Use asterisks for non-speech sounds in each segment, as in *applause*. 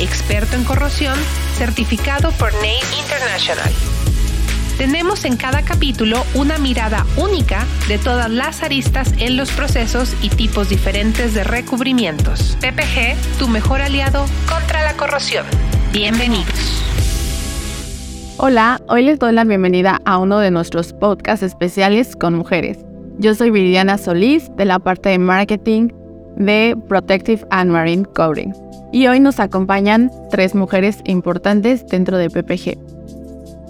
experto en corrosión, certificado por NACE International. Tenemos en cada capítulo una mirada única de todas las aristas en los procesos y tipos diferentes de recubrimientos. PPG, tu mejor aliado contra la corrosión. Bienvenidos. Hola, hoy les doy la bienvenida a uno de nuestros podcasts especiales con mujeres. Yo soy Viridiana Solís de la parte de marketing de Protective and Marine Coding. Y hoy nos acompañan tres mujeres importantes dentro de PPG.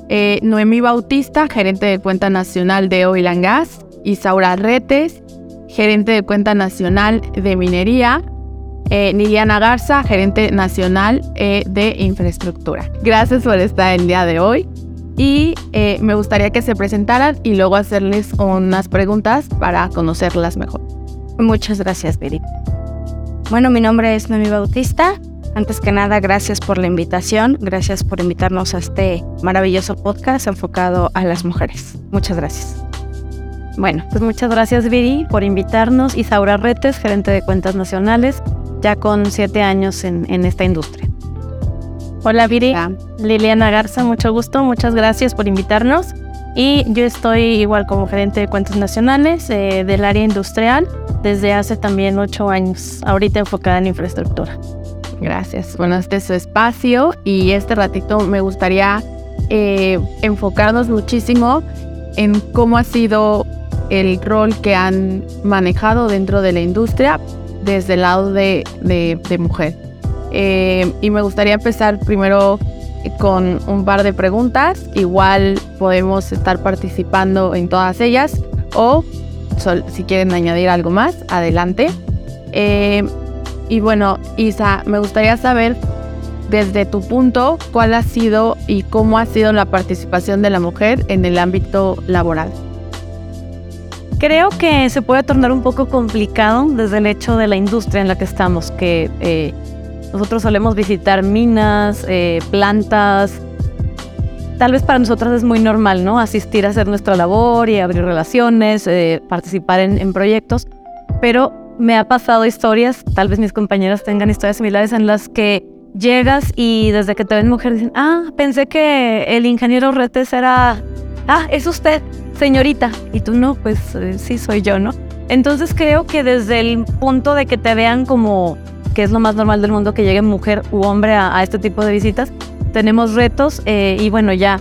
Eh, Noemí Bautista, gerente de cuenta nacional de Oil and Gas, Isaura Retes, gerente de cuenta nacional de minería, eh, Liliana Garza, gerente nacional eh, de infraestructura. Gracias por estar el día de hoy y me gustaría que se presentaran y luego hacerles unas preguntas para conocerlas mejor. Muchas gracias, Viri. Bueno, mi nombre es Noemí Bautista, antes que nada, gracias por la invitación, gracias por invitarnos a este maravilloso podcast enfocado a las mujeres. Muchas gracias. Bueno, pues muchas gracias Viri por invitarnos. Isaura Retes, gerente de cuentas nacionales, ya con siete años en, esta industria. Hola Viri, Liliana Garza, mucho gusto, muchas gracias por invitarnos. Y yo estoy igual como gerente de cuentas nacionales eh, del área industrial desde hace también ocho años, ahorita enfocada en infraestructura. Gracias. Bueno, este es su espacio y este ratito me gustaría eh, enfocarnos muchísimo en cómo ha sido el rol que han manejado dentro de la industria desde el lado de, mujer. Eh, y me gustaría empezar primero con un par de preguntas. Igual podemos estar participando en todas ellas o si quieren añadir algo más, adelante. Eh, y bueno, Isa, me gustaría saber desde tu punto cuál ha sido y cómo ha sido la participación de la mujer en el ámbito laboral. Creo que se puede tornar un poco complicado desde el hecho de la industria en la que estamos, que eh, nosotros solemos visitar minas, eh, plantas. Tal vez para nosotras es muy normal, ¿no? Asistir a hacer nuestra labor y abrir relaciones, eh, participar en, proyectos, pero me ha pasado historias, tal vez mis compañeras tengan historias similares en las que llegas y desde que te ven mujer dicen, ah, pensé que el ingeniero Retes era, ah, es usted, señorita. Y tú no, pues eh, sí soy yo, ¿no? Entonces creo que desde el punto de que te vean como que es lo más normal del mundo que llegue mujer u hombre a, este tipo de visitas, tenemos retos eh, y bueno, ya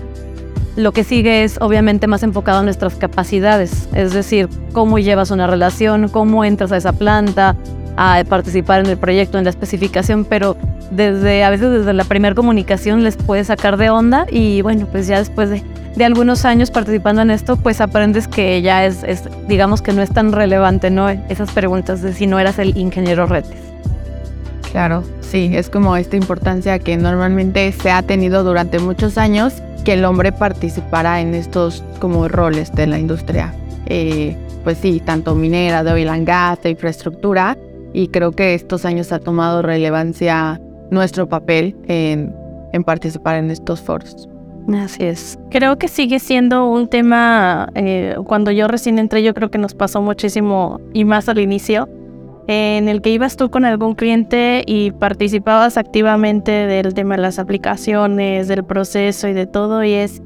lo que sigue es obviamente más enfocado a nuestras capacidades, es decir, cómo llevas una relación, cómo entras a esa planta, a participar en el proyecto, en la especificación, pero desde a veces desde la primera comunicación les puedes sacar de onda y bueno, pues ya después de, algunos años participando en esto, pues aprendes que ya es, es, digamos que no es tan relevante, ¿no? Esas preguntas de si no eras el ingeniero Retes. Claro, sí, es como esta importancia que normalmente se ha tenido durante muchos años que el hombre participara en estos como roles de la industria. Eh, pues sí, tanto minera, de oil and gas, de infraestructura, y creo que estos años ha tomado relevancia nuestro papel en, participar en estos foros. Así es. Creo que sigue siendo un tema, eh, cuando yo recién entré, yo creo que nos pasó muchísimo y más al inicio, en el que ibas tú con algún cliente y participabas activamente del tema de las aplicaciones, del proceso y de todo, y es,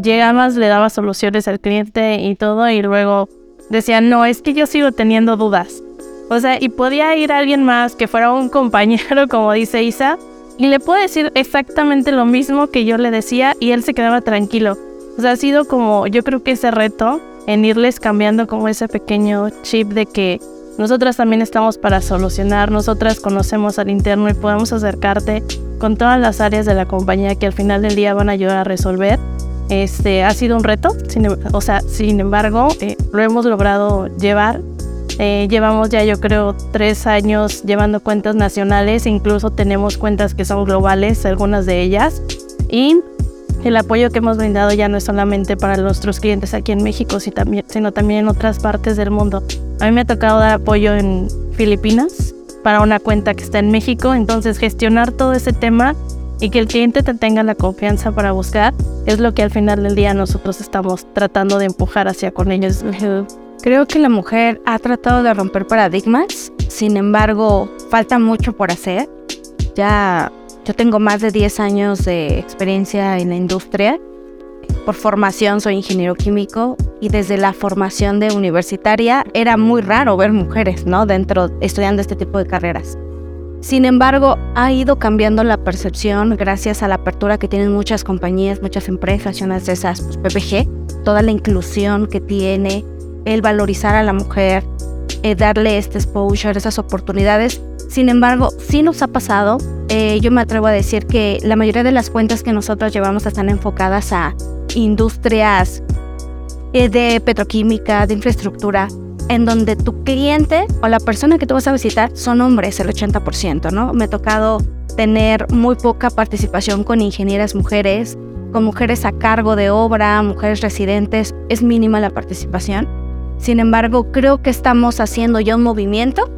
llegabas, le dabas soluciones al cliente y todo, y luego decían, no, es que yo sigo teniendo dudas. O sea, y podía ir alguien más que fuera un compañero, *laughs* como dice Isa, y le puedo decir exactamente lo mismo que yo le decía y él se quedaba tranquilo. O sea, ha sido como, yo creo que ese reto en irles cambiando como ese pequeño chip de que nosotras también estamos para solucionar, nosotras conocemos al interno y podemos acercarte con todas las áreas de la compañía que al final del día van a ayudar a resolver. Este ha sido un reto, sin, o sea, sin embargo, eh, lo hemos logrado llevar Eh, llevamos ya yo creo tres años llevando cuentas nacionales, incluso tenemos cuentas que son globales, algunas de ellas. Y el apoyo que hemos brindado ya no es solamente para nuestros clientes aquí en México, sino también en otras partes del mundo. A mí me ha tocado dar apoyo en Filipinas para una cuenta que está en México, entonces gestionar todo ese tema y que el cliente te tenga la confianza para buscar es lo que al final del día nosotros estamos tratando de empujar hacia con ellos. Creo que la mujer ha tratado de romper paradigmas, sin embargo, falta mucho por hacer. Ya yo tengo más de 10 años de experiencia en la industria. Por formación soy ingeniero químico y desde la formación de universitaria era muy raro ver mujeres, ¿no? Dentro estudiando este tipo de carreras. Sin embargo, ha ido cambiando la percepción gracias a la apertura que tienen muchas compañías, muchas empresas, y unas de esas, pues, PPG, toda la inclusión que tiene, el valorizar a la mujer, eh, darle este exposure, esas oportunidades. Sin embargo, sí nos ha pasado eh, yo me atrevo a decir que la mayoría de las cuentas que nosotros llevamos están enfocadas a industrias eh, de petroquímica, de infraestructura, en donde tu cliente o la persona que tú vas a visitar son hombres, el 80%, ¿no? Me ha tocado tener muy poca participación con ingenieras mujeres, con mujeres a cargo de obra, mujeres residentes, es mínima la participación. Sin embargo, creo que estamos haciendo ya un movimiento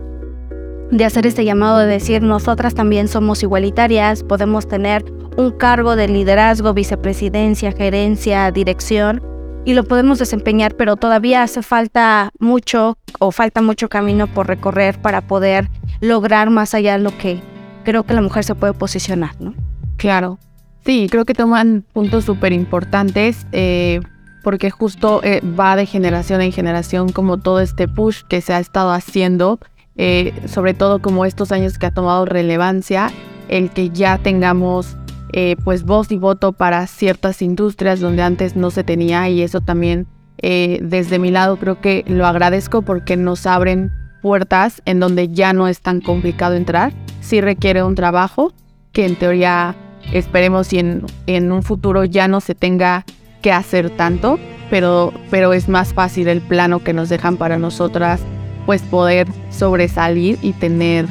de hacer este llamado de decir nosotras también somos igualitarias, podemos tener un cargo de liderazgo, vicepresidencia, gerencia, dirección y lo podemos desempeñar, pero todavía hace falta mucho o falta mucho camino por recorrer para poder lograr más allá de lo que creo que la mujer se puede posicionar, ¿no? Claro. Sí, creo que toman puntos súper importantes eh, porque justo eh, va de generación en generación como todo este push que se ha estado haciendo eh, sobre todo como estos años que ha tomado relevancia, el que ya tengamos eh, pues voz y voto para ciertas industrias donde antes no se tenía y eso también eh, desde mi lado creo que lo agradezco porque nos abren puertas en donde ya no es tan complicado entrar, sí requiere un trabajo que en teoría esperemos y en, en un futuro ya no se tenga que hacer tanto, pero, pero es más fácil el plano que nos dejan para nosotras pues poder sobresalir y tener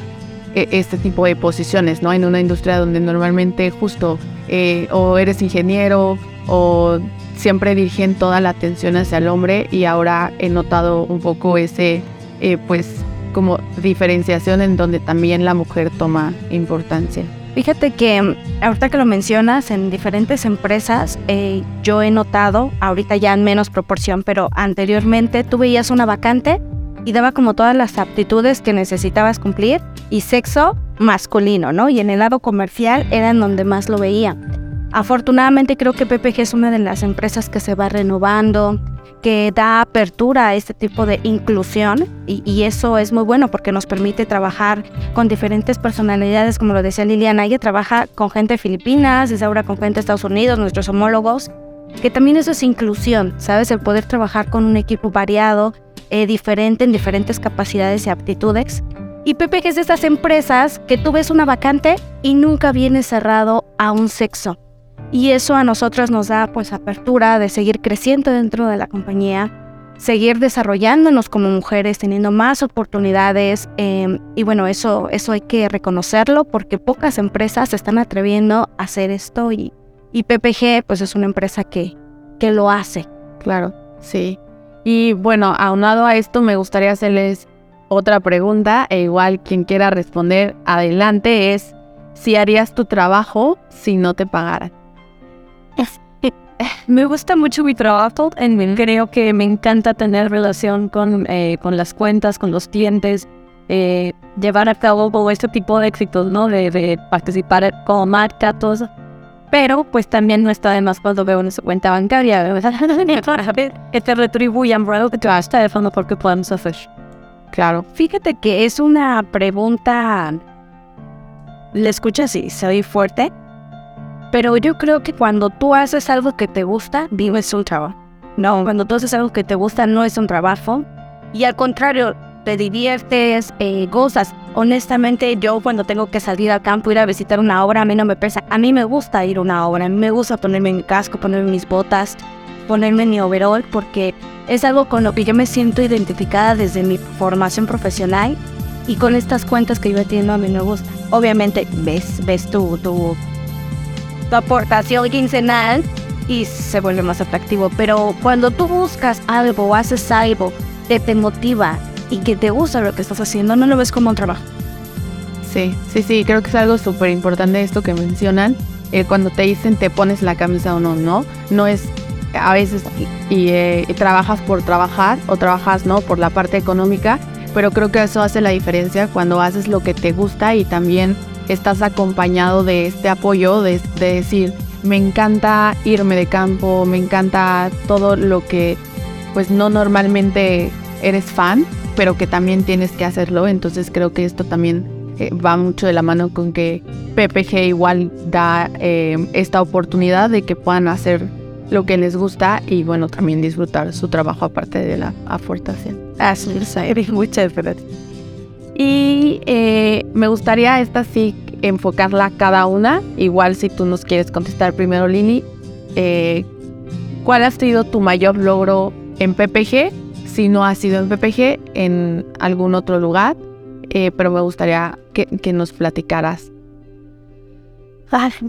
este tipo de posiciones, ¿no? En una industria donde normalmente justo eh, o eres ingeniero o siempre dirigen toda la atención hacia el hombre y ahora he notado un poco ese, eh, pues, como diferenciación en donde también la mujer toma importancia. Fíjate que mm, ahorita que lo mencionas, en diferentes empresas yo he notado, ahorita ya en menos proporción, pero anteriormente tú veías una vacante y daba como todas las aptitudes que necesitabas cumplir y sexo masculino, ¿no? Y en el lado comercial era en donde más lo veía. Afortunadamente creo que PPG es una de las empresas que se va renovando, que da apertura a este tipo de inclusión y, eso es muy bueno porque nos permite trabajar con diferentes personalidades, como lo decía Liliana, ella trabaja con gente de Filipinas, es ahora con gente de Estados Unidos, nuestros homólogos, que también eso es inclusión, ¿sabes? El poder trabajar con un equipo variado, eh, diferente en diferentes capacidades y aptitudes. Y PPG es de estas empresas que tú ves una vacante y nunca viene cerrado a un sexo. Y eso a nosotros nos da pues apertura de seguir creciendo dentro de la compañía, seguir desarrollándonos como mujeres, teniendo más oportunidades. Em, y bueno, eso, eso hay que reconocerlo porque pocas empresas se están atreviendo a hacer esto y, y PPG pues es una empresa que, que lo hace. Claro, sí. Y bueno, aunado a esto, me gustaría hacerles otra pregunta, e igual quien quiera responder, adelante, es si harías tu trabajo si no te pagaran. Me gusta mucho mi trabajo, creo que me encanta tener relación con, eh, con las cuentas, con los clientes, eh, llevar a cabo todo este tipo de éxitos, ¿no? De, participar como marca. Pero pues también no está de más cuando veo en su cuenta bancaria *laughs* que te retribuyan algo que tú has de fondo porque podemos hacer. Claro. Fíjate que es una pregunta, le escuchas y se oye fuerte, pero yo creo que cuando tú haces algo que te gusta, vives un trabajo. No, cuando tú haces algo que te gusta, no es un trabajo. Y al contrario, te diviertes, eh, gozas. Honestamente, yo cuando tengo que salir al campo, ir a visitar una obra, a mí no me pesa. A mí me gusta ir a una obra, a mí me gusta ponerme mi casco, ponerme mis botas. ponerme mi overall porque es algo con lo que yo me siento identificada desde mi formación profesional y con estas cuentas que yo teniendo a mí me gusta. Obviamente ves, ves tu, tu, tu aportación quincenal y se vuelve más atractivo, pero cuando tú buscas algo o haces algo que te motiva y que te gusta lo que estás haciendo, no lo ves como un trabajo. Sí, sí, sí, creo que es algo súper importante esto que mencionan. Eh, cuando te dicen te pones la camisa o no, ¿no? No es a veces y, eh, trabajas por trabajar o trabajas, ¿no? Por la parte económica, pero creo que eso hace la diferencia cuando haces lo que te gusta y también estás acompañado de este apoyo, de, de decir, me encanta irme de campo, me encanta todo lo que pues no normalmente eres fan, pero que también tienes que hacerlo. Entonces creo que esto también eh, va mucho de la mano con que PPG igual da eh, esta oportunidad de que puedan hacer lo que les gusta y bueno, también disfrutar su trabajo aparte de la aportación. Así es, *laughs* muchas gracias. Y eh, me gustaría esta sí enfocarla cada una. Igual si tú nos quieres contestar primero, Lili, ¿cuál ha sido tu mayor logro en PPG? Si no ha sido en PPG, en algún otro lugar. Eh, pero me gustaría que, nos platicaras.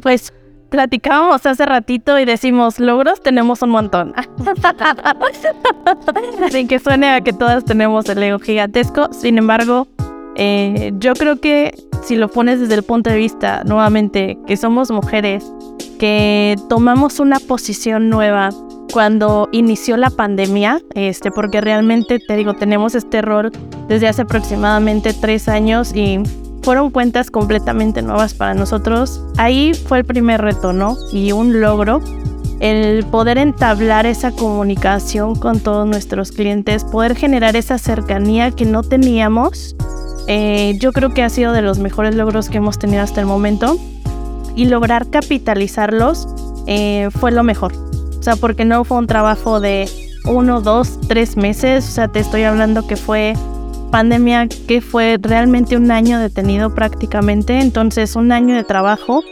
pues platicábamos hace ratito y decimos, logros tenemos un montón. *laughs* Sin que suene a que todas tenemos el ego gigantesco. Sin embargo, eh, yo creo que si lo pones desde el punto de vista, nuevamente, que somos mujeres, que tomamos una posición nueva, cuando inició la pandemia, este, porque realmente te digo, tenemos este rol desde hace aproximadamente tres años y fueron cuentas completamente nuevas para nosotros. Ahí fue el primer reto, ¿no? Y un logro, el poder entablar esa comunicación con todos nuestros clientes, poder generar esa cercanía que no teníamos. Eh, yo creo que ha sido de los mejores logros que hemos tenido hasta el momento y lograr capitalizarlos eh, fue lo mejor. O sea, porque no fue un trabajo de uno, dos, tres meses. O sea, te estoy hablando que fue pandemia, que fue realmente un año detenido prácticamente. Entonces, un año de trabajo,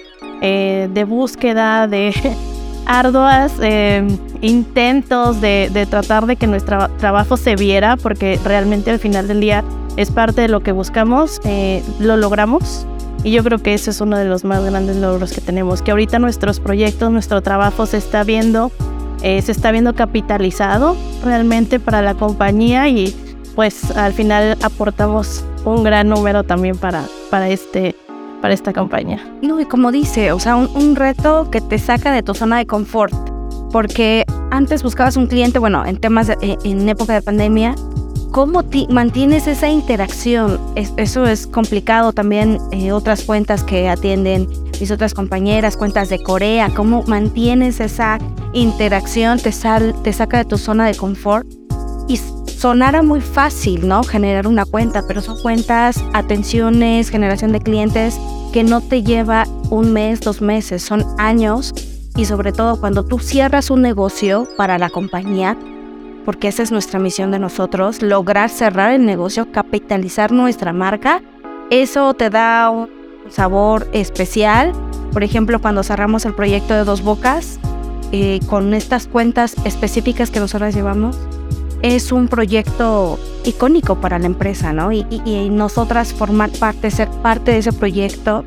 eh, de búsqueda, de *laughs* arduas eh, intentos de, de, tratar de que nuestro trabajo se viera, porque realmente al final del día es parte de lo que buscamos. Eh, lo logramos. Y yo creo que ese es uno de los más grandes logros que tenemos, que ahorita nuestros proyectos, nuestro trabajo se está viendo, eh, se está viendo capitalizado realmente para la compañía y pues al final aportamos un gran número también para, para, este, para esta campaña. No, y como dice, o sea, un, reto que te saca de tu zona de confort, porque antes buscabas un cliente, bueno, en temas, eh, en época de pandemia, ¿Cómo mantienes esa interacción? eso es complicado también. Eh, otras cuentas que atienden mis otras compañeras, cuentas de Corea, ¿cómo mantienes esa interacción? Te, sal, te saca de tu zona de confort. Y sonara muy fácil, ¿no? Generar una cuenta, pero son cuentas, atenciones, generación de clientes que no te lleva un mes, dos meses, son años. Y sobre todo cuando tú cierras un negocio para la compañía, porque esa es nuestra misión de nosotros, lograr cerrar el negocio, capitalizar nuestra marca. Eso te da un sabor especial. Por ejemplo, cuando cerramos el proyecto de Dos Bocas, eh, con estas cuentas específicas que nosotros llevamos, es un proyecto icónico para la empresa, ¿no? Y, y, nosotras formar parte, ser parte de ese proyecto,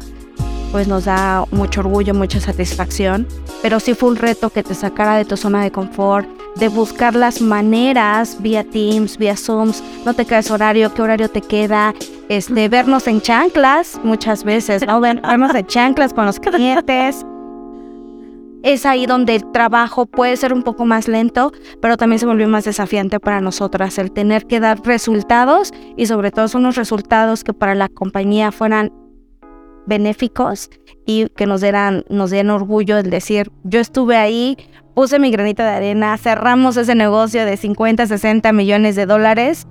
pues nos da mucho orgullo, mucha satisfacción. Pero sí fue un reto que te sacara de tu zona de confort, de buscar las maneras vía Teams, vía Zooms, no te quedes horario, qué horario te queda, este, vernos en chanclas muchas veces, ¿no? Vernos en chanclas con los clientes. Es ahí donde el trabajo puede ser un poco más lento, pero también se volvió más desafiante para nosotras el tener que dar resultados y sobre todo son unos resultados que para la compañía fueran benéficos y que nos dieran, nos dieran orgullo el decir, yo estuve ahí, puse mi granita de arena, cerramos ese negocio de 50, 60 millones de dólares.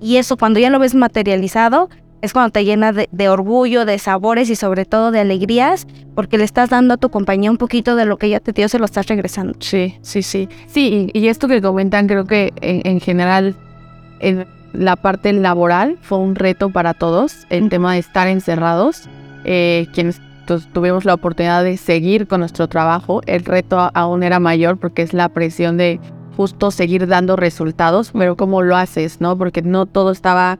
Y eso cuando ya lo ves materializado, es cuando te llena de, orgullo, de sabores y sobre todo de alegrías, porque le estás dando a tu compañía un poquito de lo que ya te dio, se lo estás regresando. Sí, sí, sí. Sí, y, esto que comentan, creo que en, general, en la parte laboral fue un reto para todos, el tema de estar encerrados. Eh, quienes tuvimos la oportunidad de seguir con nuestro trabajo. El reto aún era mayor porque es la presión de justo seguir dando resultados, pero cómo lo haces, ¿no? Porque no todo estaba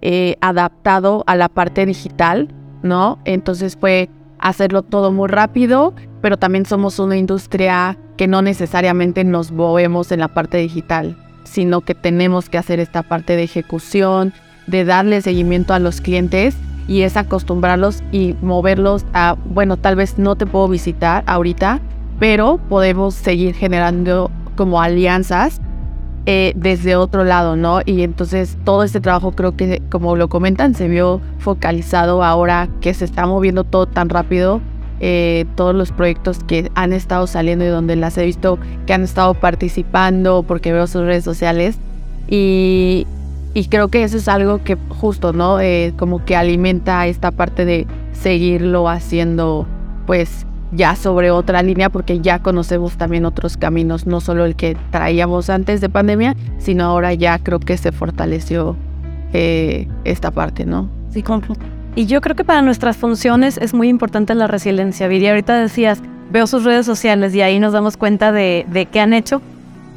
eh, adaptado a la parte digital, ¿no? Entonces fue hacerlo todo muy rápido, pero también somos una industria que no necesariamente nos movemos en la parte digital, sino que tenemos que hacer esta parte de ejecución, de darle seguimiento a los clientes y es acostumbrarlos y moverlos a, bueno, tal vez no te puedo visitar ahorita, pero podemos seguir generando como alianzas eh, desde otro lado, ¿no? Y entonces todo este trabajo creo que, como lo comentan, se vio focalizado ahora que se está moviendo todo tan rápido. Eh, todos los proyectos que han estado saliendo y donde las he visto que han estado participando porque veo sus redes sociales y, y creo que eso es algo que justo, ¿no? Eh, como que alimenta esta parte de seguirlo haciendo pues ya sobre otra línea porque ya conocemos también otros caminos, no solo el que traíamos antes de pandemia, sino ahora ya creo que se fortaleció eh, esta parte, ¿no? Sí, Y yo creo que para nuestras funciones es muy importante la resiliencia. Viri, ahorita decías, veo sus redes sociales y ahí nos damos cuenta de, de qué han hecho.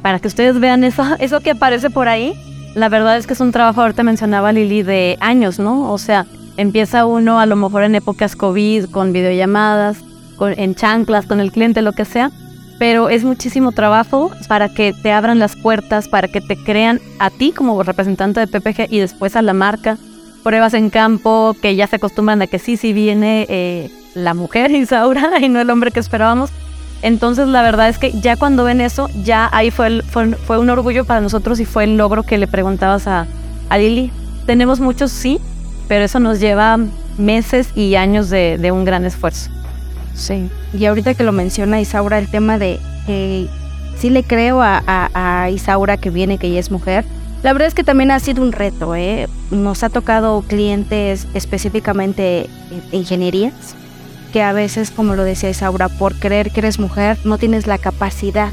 Para que ustedes vean eso, *laughs* eso que aparece por ahí, la verdad es que es un trabajo, ahorita mencionaba Lili, de años, ¿no? O sea, empieza uno a lo mejor en épocas COVID con videollamadas, en chanclas con el cliente, lo que sea, pero es muchísimo trabajo para que te abran las puertas, para que te crean a ti como representante de PPG y después a la marca. Pruebas en campo que ya se acostumbran a que sí, sí viene eh, la mujer *laughs* Isaura y no el hombre que esperábamos. Entonces la verdad es que ya cuando ven eso, ya ahí fue, fue, un orgullo para nosotros y fue el logro que le preguntabas a, a Lili. Tenemos muchos sí, pero eso nos lleva meses y años de, un gran esfuerzo. Sí, y ahorita que lo menciona Isaura, el tema de que sí le creo a, Isaura que viene, que ella es mujer. La verdad es que también ha sido un reto, ¿eh? Nos ha tocado clientes específicamente de ingenierías, a veces, como lo decía Isaura, por creer que eres mujer, no tienes la capacidad.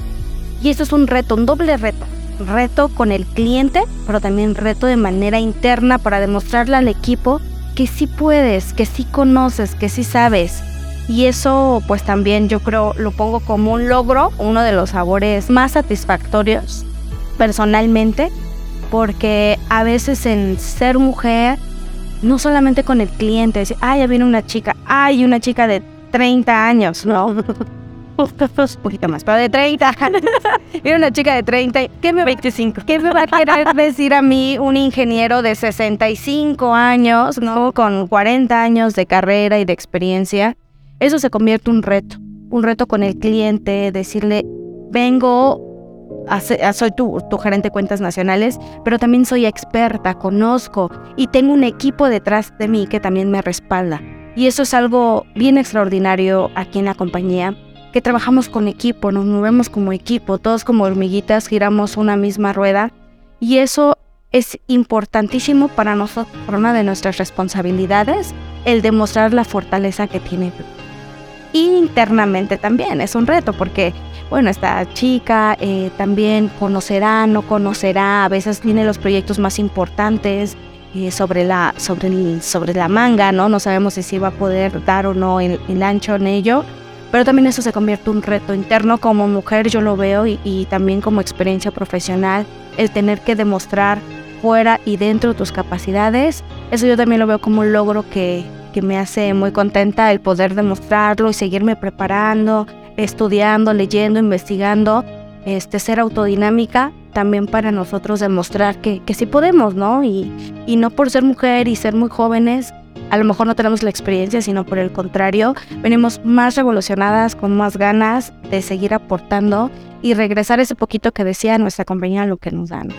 Y esto es un reto, un doble reto. Reto con el cliente, pero también reto de manera interna para demostrarle al equipo que sí puedes, que sí conoces, que sí sabes y eso pues también yo creo lo pongo como un logro, uno de los sabores más satisfactorios personalmente, porque a veces en ser mujer, no solamente con el cliente, decir, ay, ya viene una chica, ay, una chica de 30 años, no, *laughs* un poquito más, pero de 30. *laughs* Viene una chica de 30. ¿Qué me, 25. ¿Qué me va a querer decir a mí un ingeniero de 65 años, ¿no? Con 40 años de carrera y de experiencia? eso se convierte en un reto, un reto con el cliente, decirle, vengo, soy tu, gerente de cuentas nacionales, pero también soy experta, conozco y tengo un equipo detrás de mí que también me respalda. Y eso es algo bien extraordinario aquí en la compañía, que trabajamos con equipo, nos movemos como equipo, todos como hormiguitas giramos una misma rueda y eso es importantísimo para nosotros, una de nuestras responsabilidades, el demostrar la fortaleza que tiene internamente también es un reto porque, bueno, esta chica eh, también conocerá, no conocerá, a veces tiene los proyectos más importantes eh, sobre, la, sobre, la manga, ¿no? No sabemos si va a poder dar o no el, ancho en ello, pero también eso se convierte en un reto interno como mujer, yo lo veo, y, también como experiencia profesional, el tener que demostrar fuera y dentro de tus capacidades, eso yo también lo veo como un logro que, que me hace muy contenta el poder demostrarlo y seguirme preparando, estudiando, leyendo, investigando, este, ser autodinámica también para nosotros demostrar que, que sí podemos, ¿no? Y, y no por ser mujer y ser muy jóvenes, a lo mejor no tenemos la experiencia, sino por el contrario, venimos más revolucionadas, con más ganas de seguir aportando y regresar ese poquito que decía nuestra compañía, lo que nos dan,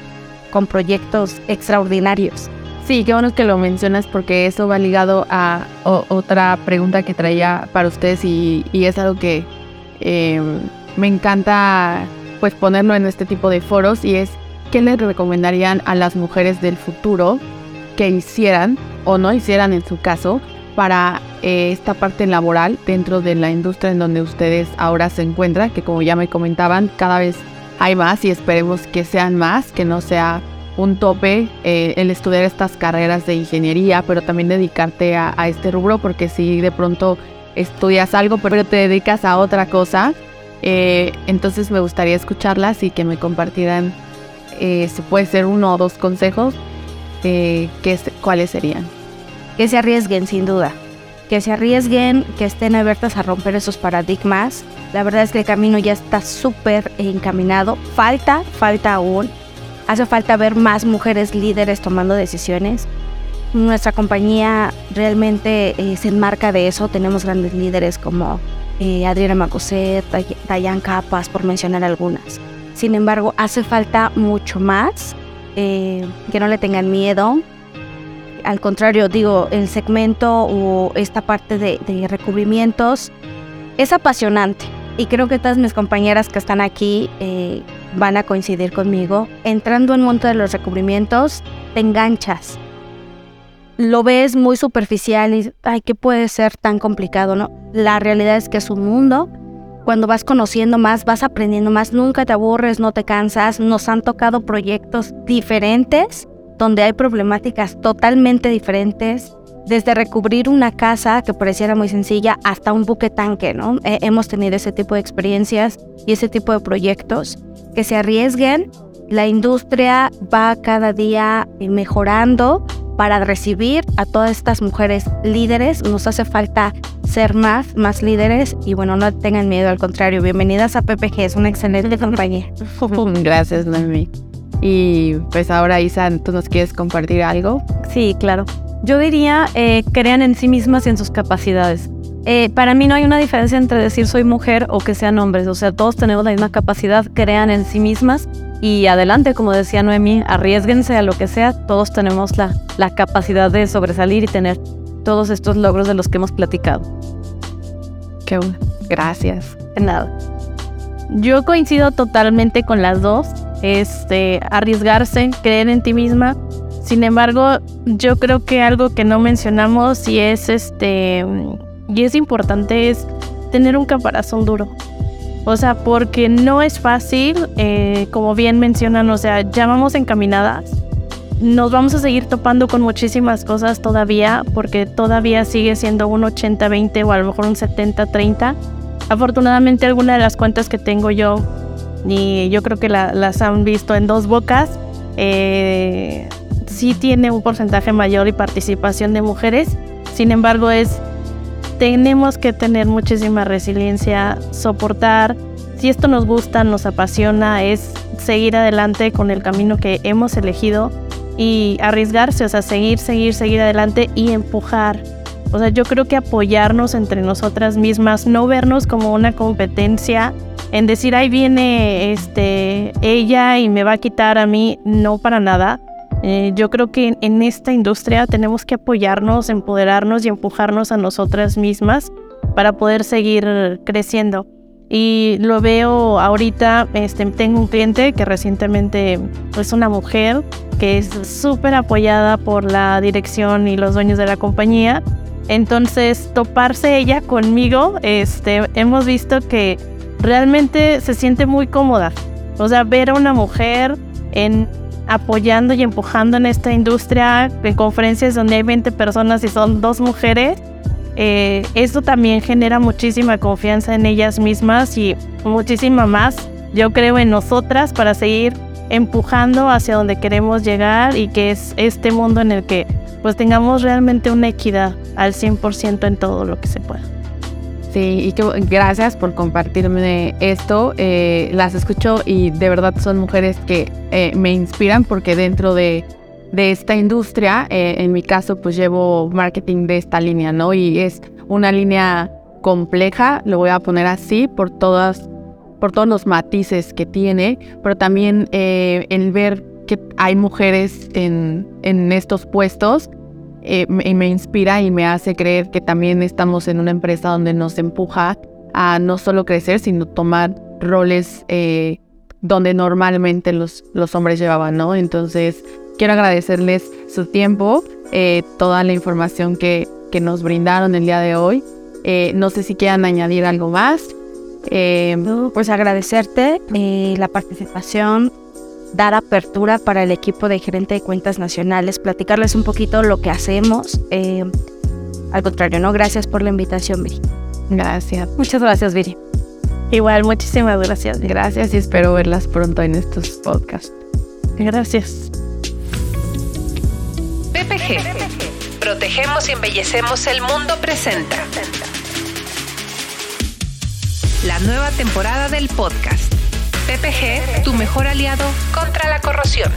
con proyectos extraordinarios. Sí, qué bueno que lo mencionas porque eso va ligado a otra pregunta que traía para ustedes y, es algo que em, me encanta pues ponerlo en este tipo de foros y es qué les recomendarían a las mujeres del futuro que hicieran o no hicieran en su caso para eh, esta parte laboral dentro de la industria en donde ustedes ahora se encuentran, que como ya me comentaban, cada vez hay más y esperemos que sean más, que no sea un tope eh, el estudiar estas carreras de ingeniería, pero también dedicarte a, este rubro, porque si de pronto estudias algo, pero te dedicas a otra cosa. Eh, entonces me gustaría escucharlas y que me compartieran, eh, si puede ser uno o dos consejos, eh, ¿cuáles serían? Que se arriesguen, sin duda. Que se arriesguen, que estén abiertas a romper esos paradigmas. La verdad es que el camino ya está súper encaminado. Falta, falta aún. Hace falta ver más mujeres líderes tomando decisiones. Nuestra compañía realmente eh, se enmarca de eso. Tenemos grandes líderes como eh, Adriana Macoset, Dayan Capas, por mencionar algunas. Sin embargo, hace falta mucho más. Eh, que no le tengan miedo. Al contrario, digo, el segmento o esta parte de, de recubrimientos es apasionante. Y creo que todas mis compañeras que están aquí van a coincidir conmigo. Entrando en un mundo de los recubrimientos, te enganchas lo ves muy superficial y, ay, ¿qué puede ser tan complicado, no? La realidad es que es un mundo. Cuando vas conociendo más, vas aprendiendo más, nunca te aburres, no te cansas. Nos han tocado proyectos diferentes, donde hay problemáticas totalmente diferentes, desde recubrir una casa que pareciera muy sencilla hasta un buque tanque, ¿no? hemos tenido ese tipo de experiencias y ese tipo de proyectos que se arriesguen. La industria va cada día mejorando, para recibir a todas estas mujeres líderes. Nos hace falta ser más, más líderes y bueno, no tengan miedo, al contrario, bienvenidas a PPG, es una excelente compañía. *laughs* Gracias, Noemi. Y pues ahora, Isa, ¿tú nos quieres compartir algo? Sí, claro. Yo diría, eh, crean en sí mismas y en sus capacidades. Eh, para mí no hay una diferencia entre decir soy mujer o que sean hombres, o sea, todos tenemos la misma capacidad, crean en sí mismas y adelante, como decía Noemi, arriesguense a lo que sea, todos tenemos la, la capacidad de sobresalir y tener todos estos logros de los que hemos platicado. Qué bueno. Gracias. De nada. Yo coincido totalmente con las dos. Este, arriesgarse, creer en ti misma. Sin embargo, yo creo que algo que no mencionamos y es este y es importante es tener un caparazón duro. O sea, porque no es fácil, eh, como bien mencionan, o sea, ya vamos encaminadas. Nos vamos a seguir topando con muchísimas cosas todavía, porque todavía sigue siendo un 80-20 o a lo mejor un 70-30. Afortunadamente algunas de las cuentas que tengo yo, y yo creo que las han visto en dos bocas, eh, sí tiene un porcentaje mayor y participación de mujeres. Sin embargo, es tenemos que tener muchísima resiliencia, soportar. Si esto nos gusta, nos apasiona, es seguir adelante con el camino que hemos elegido y arriesgarse, o sea, seguir, seguir, seguir adelante y empujar. O sea, yo creo que apoyarnos entre nosotras mismas, no vernos como una competencia en decir, ahí viene este, ella y me va a quitar a mí, no para nada. Eh, yo creo que en esta industria tenemos que apoyarnos, empoderarnos y empujarnos a nosotras mismas para poder seguir creciendo. Y lo veo ahorita, este, tengo un cliente que recientemente es una mujer que es súper apoyada por la dirección y los dueños de la compañía. Entonces, toparse ella conmigo, este, hemos visto que realmente se siente muy cómoda. O sea, ver a una mujer en apoyando y empujando en esta industria, en conferencias donde hay 20 personas y son dos mujeres, eh, esto también genera muchísima confianza en ellas mismas y muchísima más, yo creo, en nosotras para seguir empujando hacia donde queremos llegar y que es este mundo en el que pues tengamos realmente una equidad al 100% en todo lo que se pueda. Sí, y que, gracias por compartirme esto. Eh, las escucho y de verdad son mujeres que eh, me inspiran porque dentro de, de esta industria, eh, en mi caso, pues llevo marketing de esta línea, ¿no? Y es una línea compleja, lo voy a poner así, por todas por todos los matices que tiene, pero también el ver que hay mujeres en, en estos puestos eh, me, inspira y me hace creer que también estamos en una empresa donde nos empuja a no solo crecer, sino tomar roles eh, donde normalmente los, los hombres llevaban, ¿no? Entonces, quiero agradecerles su tiempo, eh, toda la información que, que, nos brindaron el día de hoy. no sé si quieran añadir algo más. pues agradecerte la participación, dar apertura para el equipo de gerente de cuentas nacionales, platicarles un poquito lo que hacemos. Eh, al contrario, no, gracias por la invitación, Viri. Gracias. Muchas gracias, Viri. Igual, muchísimas gracias. Gracias y espero verlas pronto en estos podcasts. Gracias. PPG. Protegemos y embellecemos el mundo presenta. La nueva temporada del podcast. PPG, tu mejor aliado contra la corrosión.